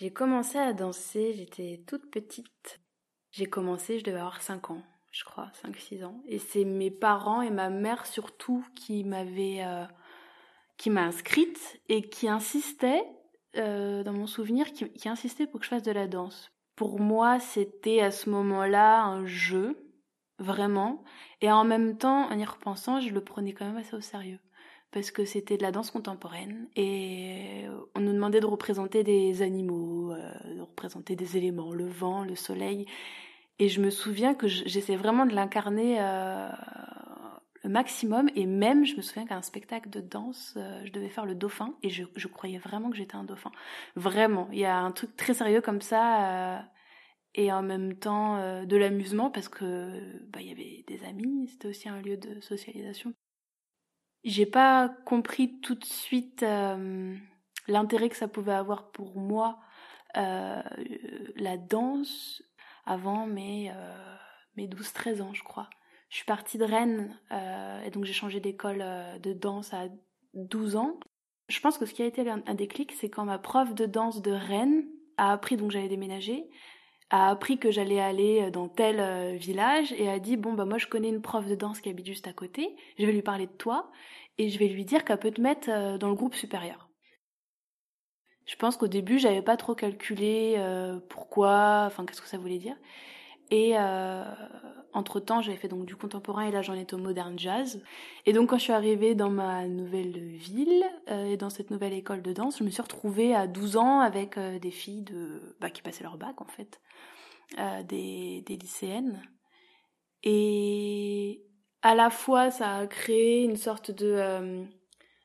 J'ai commencé à danser, j'étais toute petite. J'ai commencé, je devais avoir 5 ans, je crois, 5-6 ans. Et c'est mes parents et ma mère surtout qui m'avaient... Euh, qui m'a inscrite et qui insistait, euh, dans mon souvenir, qui, qui pour que je fasse de la danse. Pour moi, c'était à ce moment-là un jeu, vraiment. Et en même temps, en y repensant, je le prenais quand même assez au sérieux parce que c'était de la danse contemporaine et on nous demandait de représenter des animaux, euh, de représenter des éléments, le vent, le soleil. Et je me souviens que j'essaie vraiment de l'incarner euh, le maximum. Et même, je me souviens qu'à un spectacle de danse, euh, je devais faire le dauphin et je, je croyais vraiment que j'étais un dauphin. Vraiment, il y a un truc très sérieux comme ça. et en même temps de l'amusement parce que bah, il y avait des amis, c'était aussi un lieu de socialisation. J'ai pas compris tout de suite euh, l'intérêt que ça pouvait avoir pour moi euh, la danse avant mes, euh, mes 12-13 ans, je crois. Je suis partie de Rennes et donc j'ai changé d'école de danse à 12 ans. Je pense que ce qui a été un déclic, c'est quand ma prof de danse de Rennes a appris, donc j'allais déménager, a appris que j'allais aller dans tel euh, village et a dit bon bah moi je connais une prof de danse qui habite juste à côté, je vais lui parler de toi et je vais lui dire qu'elle peut te mettre euh, dans le groupe supérieur. Je pense qu'au début j'avais pas trop calculé euh, pourquoi, enfin qu'est-ce que ça voulait dire. Et entre temps j'avais fait donc du contemporain et là j'en étais au modern jazz. Et donc quand je suis arrivée dans ma nouvelle ville et dans cette nouvelle école de danse, je me suis retrouvée à 12 ans avec des filles de bah, qui passaient leur bac en fait euh, des, des lycéennes. Et à la fois, ça a créé une sorte de, euh,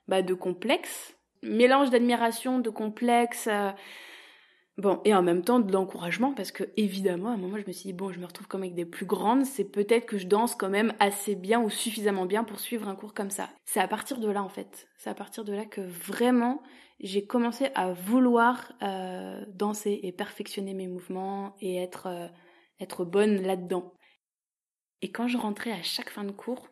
bah, de complexe, mélange d'admiration, de complexe. Bon, et en même temps de l'encouragement, parce que évidemment, à un moment, je me suis dit, bon, je me retrouve comme avec des plus grandes, c'est peut-être que je danse quand même assez bien ou suffisamment bien pour suivre un cours comme ça. C'est à partir de là, en fait. C'est à partir de là que vraiment, j'ai commencé à vouloir euh, danser et perfectionner mes mouvements et être, euh, être bonne là-dedans. Et quand je rentrais à chaque fin de cours,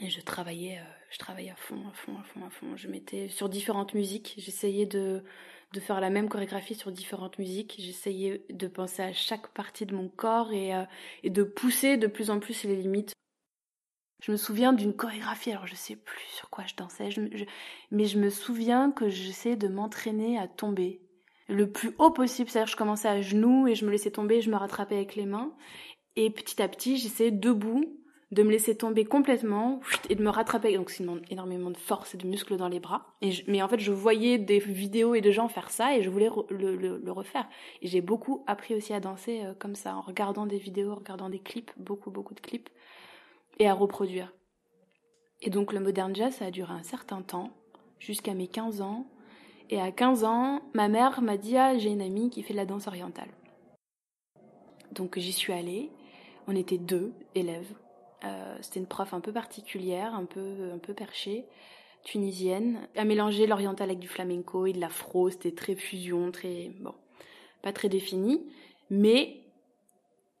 je travaillais, euh, je travaillais à fond, à fond, à fond, à fond. Je mettais sur différentes musiques. J'essayais de, de faire la même chorégraphie sur différentes musiques. J'essayais de penser à chaque partie de mon corps et, et de pousser de plus en plus les limites. Je me souviens d'une chorégraphie, alors je sais plus sur quoi je dansais, mais je me souviens que j'essayais de m'entraîner à tomber le plus haut possible, c'est-à-dire je commençais à genoux et je me laissais tomber, je me rattrapais avec les mains, et petit à petit j'essayais debout de me laisser tomber complètement et de me rattraper. Donc c'est énormément de force et de muscles dans les bras. Mais en fait, je voyais des vidéos et des gens faire ça et je voulais le, refaire. Et j'ai beaucoup appris aussi à danser euh, comme ça, en regardant des vidéos, en regardant des clips, beaucoup, beaucoup de clips et à reproduire. Et donc le modern jazz, ça a duré un certain temps, jusqu'à mes 15 ans. Et à 15 ans, ma mère m'a dit Ah, j'ai une amie qui fait de la danse orientale. Donc j'y suis allée. On était deux élèves. Euh, c'était une prof un peu particulière, un peu, un peu perchée, tunisienne. Elle mélangeait l'oriental avec du flamenco et de l'afro. C'était très fusion, très. Bon, pas très défini. Mais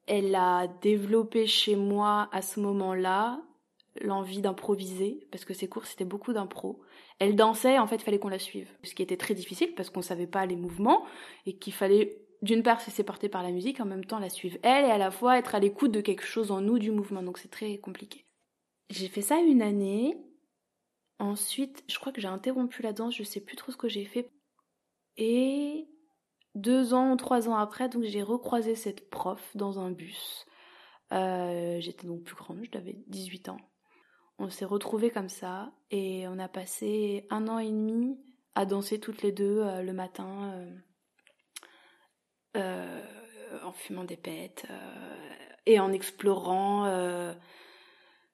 elle a développé chez moi à ce moment-là l'envie d'improviser, parce que ses cours c'était beaucoup d'impro. Elle dansait, en fait, il fallait qu'on la suive. Ce qui était très difficile parce qu'on savait pas les mouvements et qu'il fallait d'une part se laisser porter par la musique, en même temps la suivre elle et à la fois être à l'écoute de quelque chose en nous du mouvement. Donc c'est très compliqué. J'ai fait ça une année. Ensuite, je crois que j'ai interrompu la danse, je sais plus trop ce que j'ai fait. Et deux ans ou trois ans après, donc j'ai recroisé cette prof dans un bus. Euh, j'étais donc plus grande, j'avais 18 ans. On s'est retrouvés comme ça et on a passé un an et demi à danser toutes les deux euh, le matin euh, en fumant des pètes et en explorant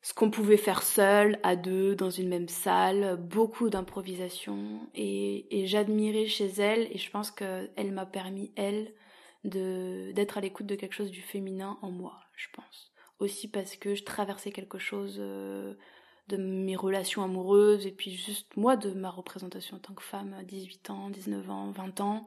ce qu'on pouvait faire seul, à deux, dans une même salle, beaucoup d'improvisation. Et, j'admirais chez elle, et je pense qu'elle m'a permis, elle, d'être à l'écoute de quelque chose du féminin en moi, je pense. Aussi parce que je traversais quelque chose euh, de mes relations amoureuses, et puis juste moi, de ma représentation en tant que femme à 18 ans, 19 ans, 20 ans.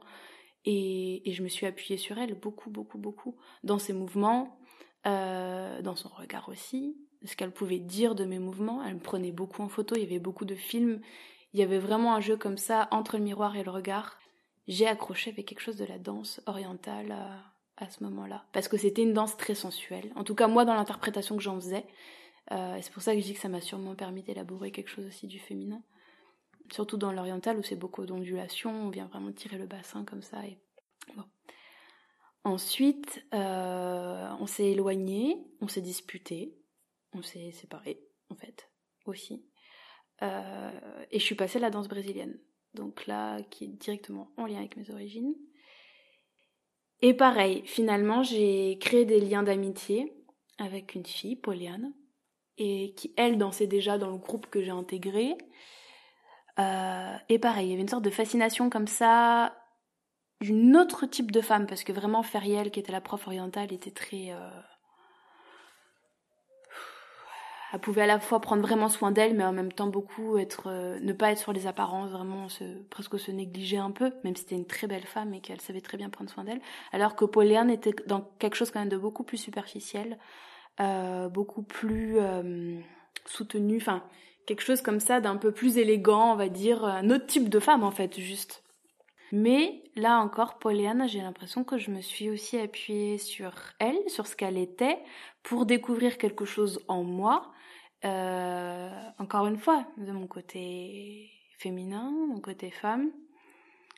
Et, je me suis appuyée sur elle beaucoup, beaucoup, beaucoup, dans ses mouvements, euh, dans son regard aussi, ce qu'elle pouvait dire de mes mouvements. Elle me prenait beaucoup en photo, il y avait beaucoup de films. Il y avait vraiment un jeu comme ça entre le miroir et le regard. j'ai accroché avec quelque chose de la danse orientale à, ce moment-là. Parce que c'était une danse très sensuelle. En tout cas, moi, dans l'interprétation que j'en faisais. Euh, et c'est pour ça que je dis que ça m'a sûrement permis d'élaborer quelque chose aussi du féminin. Surtout dans l'oriental où c'est beaucoup d'ondulations, on vient vraiment tirer le bassin comme ça. Et... Ensuite, euh, on s'est éloigné, on s'est disputé, on s'est séparé en fait aussi. Euh, et je suis passée à la danse brésilienne. Donc là, qui est directement en lien avec mes origines. Et pareil, finalement, j'ai créé des liens d'amitié avec une fille, Poliane, et qui, elle, dansait déjà dans le groupe que j'ai intégré. Euh, et pareil, il y avait une sorte de fascination comme ça d'une autre type de femme, parce que vraiment Feriel, qui était la prof orientale, était très... Euh, elle pouvait à la fois prendre vraiment soin d'elle, mais en même temps beaucoup être, euh, ne pas être sur les apparences, vraiment se, presque se négliger un peu, même si c'était une très belle femme et qu'elle savait très bien prendre soin d'elle. Alors que Pauline était dans quelque chose quand même de beaucoup plus superficiel, beaucoup plus soutenu, enfin quelque chose comme ça d'un peu plus élégant, on va dire, un autre type de femme en fait, juste. Mais là encore, Pollyanna, j'ai l'impression que je me suis aussi appuyée sur elle, sur ce qu'elle était, pour découvrir quelque chose en moi. Euh, encore une fois, de mon côté féminin, mon côté femme,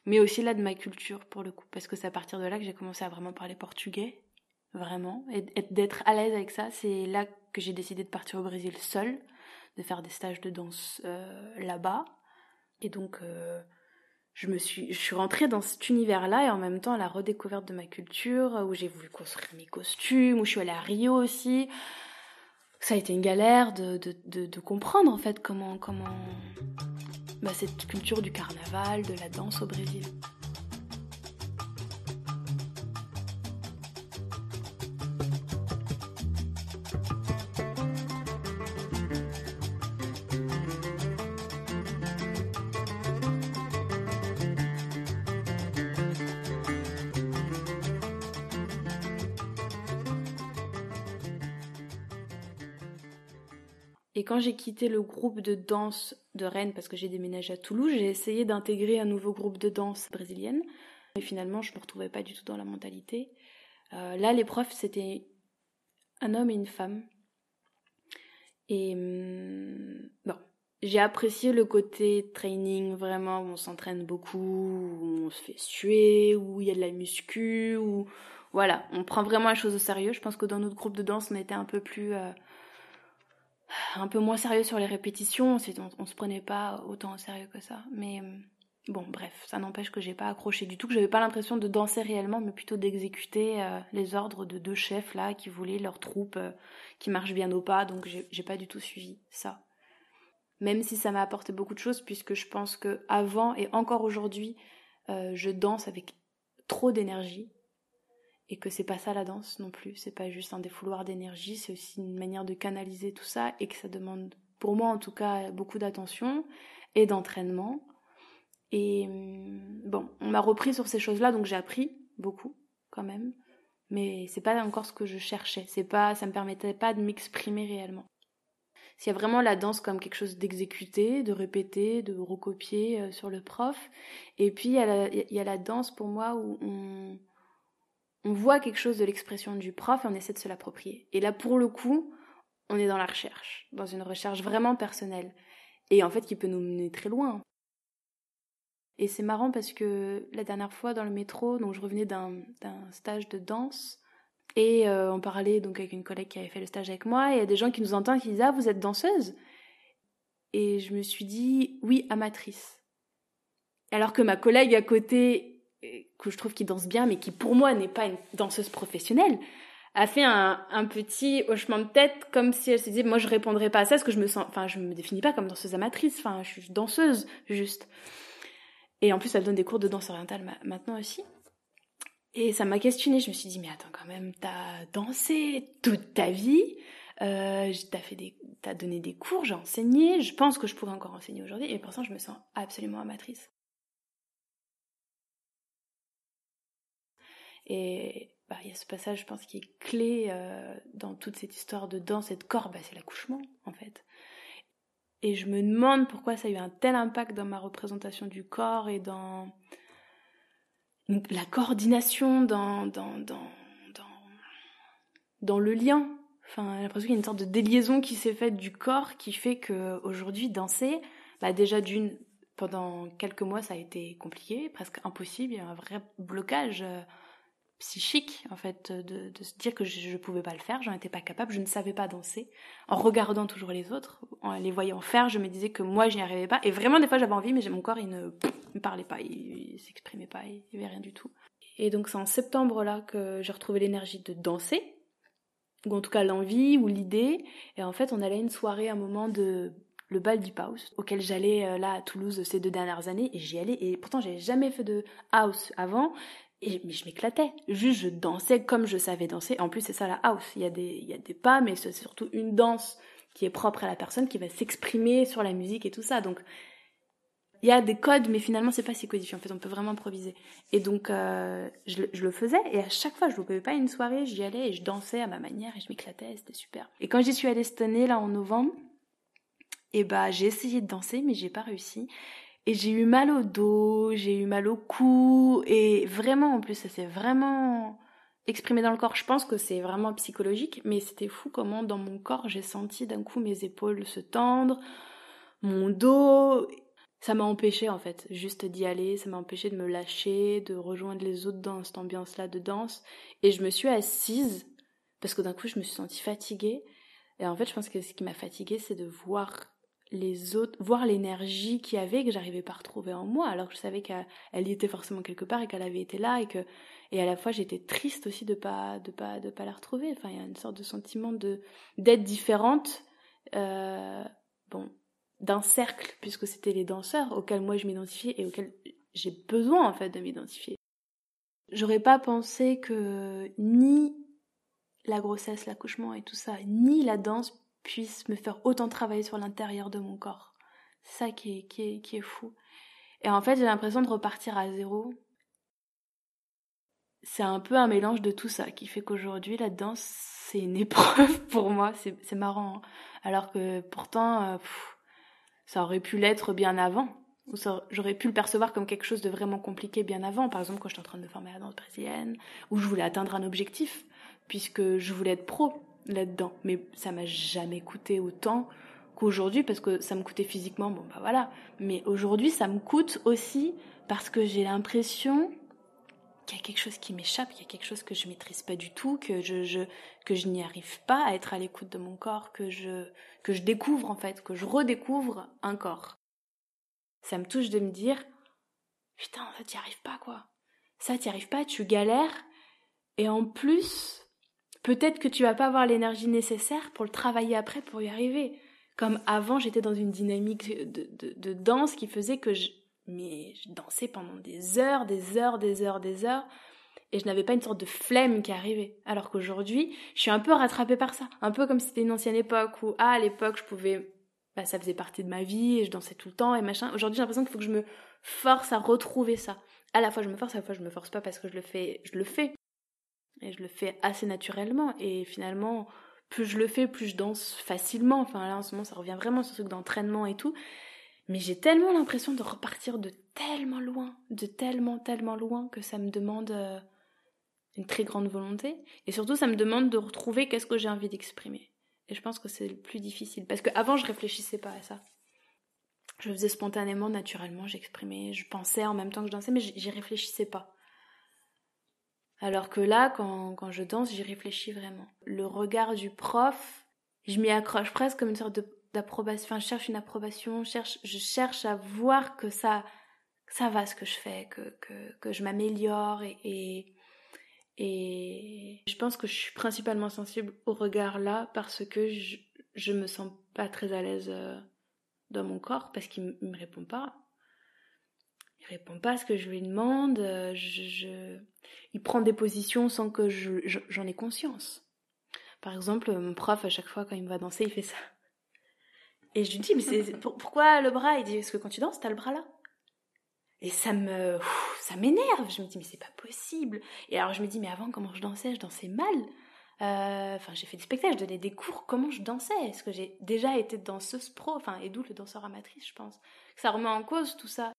mais aussi là de ma culture pour le coup, parce que c'est à partir de là que j'ai commencé à vraiment parler portugais, vraiment, et d'être à l'aise avec ça. C'est là que j'ai décidé de partir au Brésil seule, de faire des stages de danse euh, là-bas, et donc euh, je me suis, je suis rentrée dans cet univers-là et en même temps la redécouverte de ma culture, où j'ai voulu construire mes costumes, où je suis allée à Rio aussi. Ça a été une galère de, de, de, de comprendre en fait comment, comment bah, cette culture du carnaval, de la danse au Brésil. Et quand j'ai quitté le groupe de danse de Rennes parce que j'ai déménagé à Toulouse, j'ai essayé d'intégrer un nouveau groupe de danse brésilienne. Mais finalement, je ne me retrouvais pas du tout dans la mentalité. Euh, là, les profs, c'était un homme et une femme. Et hum, bon, j'ai apprécié le côté training, vraiment, où on s'entraîne beaucoup, où on se fait suer, où il y a de la muscu, où voilà, on prend vraiment la chose au sérieux. Je pense que dans notre groupe de danse, on était un peu plus... Euh, un peu moins sérieux sur les répétitions, on, on se prenait pas autant au sérieux que ça. Mais euh, bon, bref, ça n'empêche que j'ai pas accroché du tout, que j'avais pas l'impression de danser réellement, mais plutôt d'exécuter euh, les ordres de deux chefs là qui voulaient leur troupe euh, qui marche bien au pas, donc j'ai pas du tout suivi ça. Même si ça m'a apporté beaucoup de choses, puisque je pense que avant et encore aujourd'hui, je danse avec trop d'énergie, et que c'est pas ça la danse non plus, c'est pas juste un défouloir d'énergie, c'est aussi une manière de canaliser tout ça et que ça demande, pour moi en tout cas, beaucoup d'attention et d'entraînement. Et hum, bon, on m'a repris sur ces choses-là, donc j'ai appris beaucoup quand même, mais c'est pas encore ce que je cherchais, c'est pas, ça me permettait pas de m'exprimer réellement. S'il y a vraiment la danse comme quelque chose d'exécuté, de répéter, de recopier euh, sur le prof, et puis il y, y, a la danse pour moi où on on voit quelque chose de l'expression du prof et on essaie de se l'approprier. Et là, pour le coup, on est dans la recherche, dans une recherche vraiment personnelle. Et en fait, qui peut nous mener très loin. Et c'est marrant parce que la dernière fois dans le métro, donc je revenais d'un stage de danse et euh, on parlait donc avec une collègue qui avait fait le stage avec moi et il y a des gens qui nous entendent qui disent ah vous êtes danseuse et je me suis dit oui amatrice. Alors que ma collègue à côté que je trouve qui danse bien, mais qui pour moi n'est pas une danseuse professionnelle, a fait un, petit hochement de tête comme si elle se disait moi je répondrais pas à ça parce que je me sens enfin je me définis pas comme danseuse amatrice enfin je suis danseuse juste. Et en plus elle donne des cours de danse orientale maintenant aussi. Et ça m'a questionné je me suis dit mais attends quand même t'as dansé toute ta vie euh, t'as donné des cours j'ai enseigné je pense que je pourrais encore enseigner aujourd'hui et pour ça je me sens absolument amatrice Et bah, il y a ce passage, je pense, qui est clé euh, dans toute cette histoire de danse et de corps, bah, c'est l'accouchement, en fait. Et je me demande pourquoi ça a eu un tel impact dans ma représentation du corps et dans la coordination dans, dans, dans, dans, le lien. Enfin, j'ai l'impression qu'il y a une sorte de déliaison qui s'est faite du corps qui fait que aujourd'hui danser, bah déjà d'une, pendant quelques mois ça a été compliqué, presque impossible, il y a un vrai blocage euh, psychique en fait de, de, se dire que je pouvais pas le faire, j'en étais pas capable, je ne savais pas danser. En regardant toujours les autres, en les voyant faire, je me disais que moi je n'y arrivais pas. Et vraiment des fois j'avais envie, mais mon corps il ne parlait pas, il, s'exprimait pas, il n'y avait rien du tout. Et donc c'est en septembre là que j'ai retrouvé l'énergie de danser, ou en tout cas l'envie ou l'idée. Et en fait on allait à une soirée, un moment de le bal du house auquel j'allais euh, là à Toulouse ces deux dernières années et j'y allais et pourtant j'avais jamais fait de house avant et, mais je m'éclatais. Juste, je dansais comme je savais danser. En plus, c'est ça la house. Il y a des, il y a des pas, mais c'est surtout une danse qui est propre à la personne, qui va s'exprimer sur la musique et tout ça. Donc, il y a des codes, mais finalement, c'est pas si codifié. En fait, on peut vraiment improviser. Et donc, euh, je, le faisais. Et à chaque fois, je ne pouvais pas une soirée, j'y allais et je dansais à ma manière et je m'éclatais. C'était super. Et quand j'y suis allée cette année, là, en novembre, et eh bah, j'ai essayé de danser, mais j'ai pas réussi. Et j'ai eu mal au dos, j'ai eu mal au cou, et vraiment, en plus, ça s'est vraiment exprimé dans le corps. Je pense que c'est vraiment psychologique, mais c'était fou comment dans mon corps j'ai senti d'un coup mes épaules se tendre, mon dos. Ça m'a empêché en fait, juste d'y aller, ça m'a empêché de me lâcher, de rejoindre les autres dans cette ambiance-là de danse. Et je me suis assise, parce que d'un coup je me suis sentie fatiguée. Et en fait, je pense que ce qui m'a fatiguée, c'est de voir les autres, voir l'énergie qu'il y avait que j'arrivais pas à retrouver en moi, alors que je savais qu'elle y était forcément quelque part et qu'elle avait été là et que et à la fois j'étais triste aussi de pas de pas de pas la retrouver. Enfin, il y a une sorte de sentiment de d'être différente, euh, bon, d'un cercle puisque c'était les danseurs auxquels moi je m'identifiais et auxquels j'ai besoin en fait de m'identifier. J'aurais pas pensé que ni la grossesse, l'accouchement et tout ça, ni la danse puisse me faire autant travailler sur l'intérieur de mon corps. Ça qui est, qui, est, qui est fou. Et en fait, j'ai l'impression de repartir à zéro. C'est un peu un mélange de tout ça qui fait qu'aujourd'hui, la danse, c'est une épreuve pour moi. C'est marrant. Hein. Alors que pourtant, euh, ça aurait pu l'être bien avant. Ou j'aurais pu le percevoir comme quelque chose de vraiment compliqué bien avant. Par exemple, quand j'étais en train de me former la danse brésilienne, où je voulais atteindre un objectif, puisque je voulais être pro là-dedans. Mais ça m'a jamais coûté autant qu'aujourd'hui parce que ça me coûtait physiquement, bon bah voilà. Mais aujourd'hui, ça me coûte aussi parce que j'ai l'impression qu'il y a quelque chose qui m'échappe, qu'il y a quelque chose que je maîtrise pas du tout, que je, que je n'y arrive pas à être à l'écoute de mon corps, que je que je découvre en fait, que je redécouvre un corps. Ça me touche de me dire putain, en fait, t'y arrives pas quoi. Ça, t'y arrives pas, tu galères et en plus, peut-être que tu vas pas avoir l'énergie nécessaire pour le travailler après pour y arriver. Comme avant, j'étais dans une dynamique de, danse qui faisait que je, mais je dansais pendant des heures, des heures, des heures, des heures, et je n'avais pas une sorte de flemme qui arrivait. Alors qu'aujourd'hui, je suis un peu rattrapée par ça. Un peu comme si c'était une ancienne époque où, ah, à l'époque, je pouvais, bah, ça faisait partie de ma vie et je dansais tout le temps et machin. Aujourd'hui, j'ai l'impression qu'il faut que je me force à retrouver ça. À la fois, je me force, à la fois, je me force pas parce que je le fais, je le fais. Et je le fais assez naturellement. Et finalement, plus je le fais, plus je danse facilement. Enfin là, en ce moment, ça revient vraiment sur ce truc d'entraînement et tout. Mais j'ai tellement l'impression de repartir de tellement loin, de tellement, tellement loin que ça me demande euh, une très grande volonté. Et surtout, ça me demande de retrouver qu'est-ce que j'ai envie d'exprimer. Et je pense que c'est le plus difficile. Parce qu'avant, je réfléchissais pas à ça. Je le faisais spontanément, naturellement, j'exprimais, je pensais en même temps que je dansais, mais j'y réfléchissais pas. Alors que là, quand, quand je danse, j'y réfléchis vraiment. Le regard du prof, je m'y accroche presque comme une sorte d'approbation. Enfin, je cherche une approbation, je cherche, je cherche à voir que ça, ça va ce que je fais, que, que, que je m'améliore et, et, et, je pense que je suis principalement sensible au regard là parce que je, je me sens pas très à l'aise euh, dans mon corps parce qu'il me répond pas il répond pas à ce que je lui demande, euh, je, il prend des positions sans que j'en ai conscience. Par exemple, mon prof, à chaque fois quand il me va danser, il fait ça. Et je lui dis, mais c'est, pourquoi le bras? Il dit, est-ce que quand tu danses, t'as le bras là Et ça me, ça m'énerve. Je me dis, mais c'est pas possible. Et alors je me dis, mais avant, comment je dansais? Je dansais mal. Euh, enfin, j'ai fait des spectacles, je donnais des cours. Comment je dansais? Est-ce que j'ai déjà été danseuse pro? Enfin, et d'où le danseur amatrice, je pense. Ça remet en cause tout ça.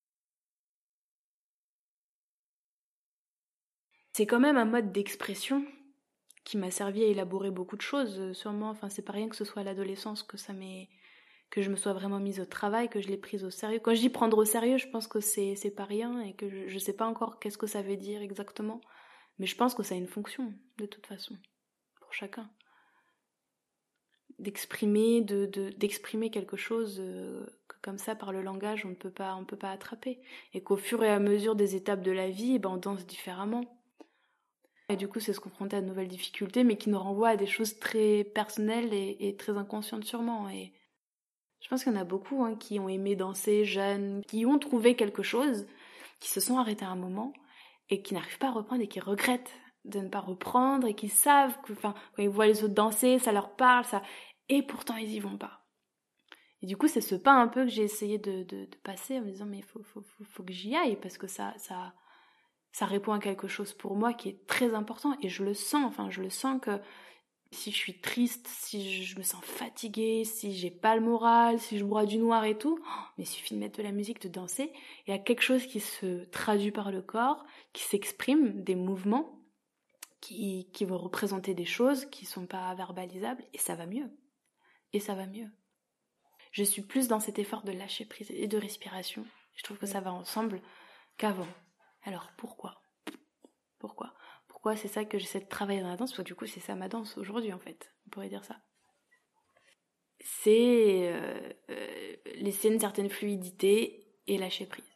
C'est quand même un mode d'expression qui m'a servi à élaborer beaucoup de choses, euh, sûrement. Enfin, c'est pas rien que ce soit à l'adolescence que ça m'est que je me sois vraiment mise au travail, que je l'ai prise au sérieux. Quand je dis prendre au sérieux, je pense que c'est pas rien et que je, je sais pas encore qu'est-ce que ça veut dire exactement, mais je pense que ça a une fonction de toute façon pour chacun d'exprimer de d'exprimer quelque chose euh, que comme ça par le langage on ne peut pas on peut pas attraper et qu'au fur et à mesure des étapes de la vie eh ben on danse différemment et du coup c'est se confronter à de nouvelles difficultés mais qui nous renvoient à des choses très personnelles et, très inconscientes sûrement et je pense qu'il y en a beaucoup hein, qui ont aimé danser jeunes qui ont trouvé quelque chose qui se sont arrêtés à un moment et qui n'arrivent pas à reprendre et qui regrettent de ne pas reprendre et qui savent que, enfin, quand ils voient les autres danser, ça leur parle, ça, et pourtant ils y vont pas. Et du coup, c'est ce pas un peu que j'ai essayé de, de, passer en me disant, mais faut, faut, faut, faut, que j'y aille parce que ça, ça, ça répond à quelque chose pour moi qui est très important et je le sens, enfin, je le sens que si je suis triste, si je me sens fatiguée, si j'ai pas le moral, si je bois du noir et tout, oh, mais il suffit de mettre de la musique, de danser, il y a quelque chose qui se traduit par le corps, qui s'exprime, des mouvements, qui, qui vont représenter des choses qui sont pas verbalisables, et ça va mieux. Et ça va mieux. Je suis plus dans cet effort de lâcher prise et de respiration. Je trouve que ça va ensemble qu'avant. Alors pourquoi? Pourquoi? Pourquoi c'est ça que j'essaie de travailler dans la danse? Parce que du coup c'est ça ma danse aujourd'hui en fait. On pourrait dire ça. C'est euh, euh, laisser une certaine fluidité et lâcher prise.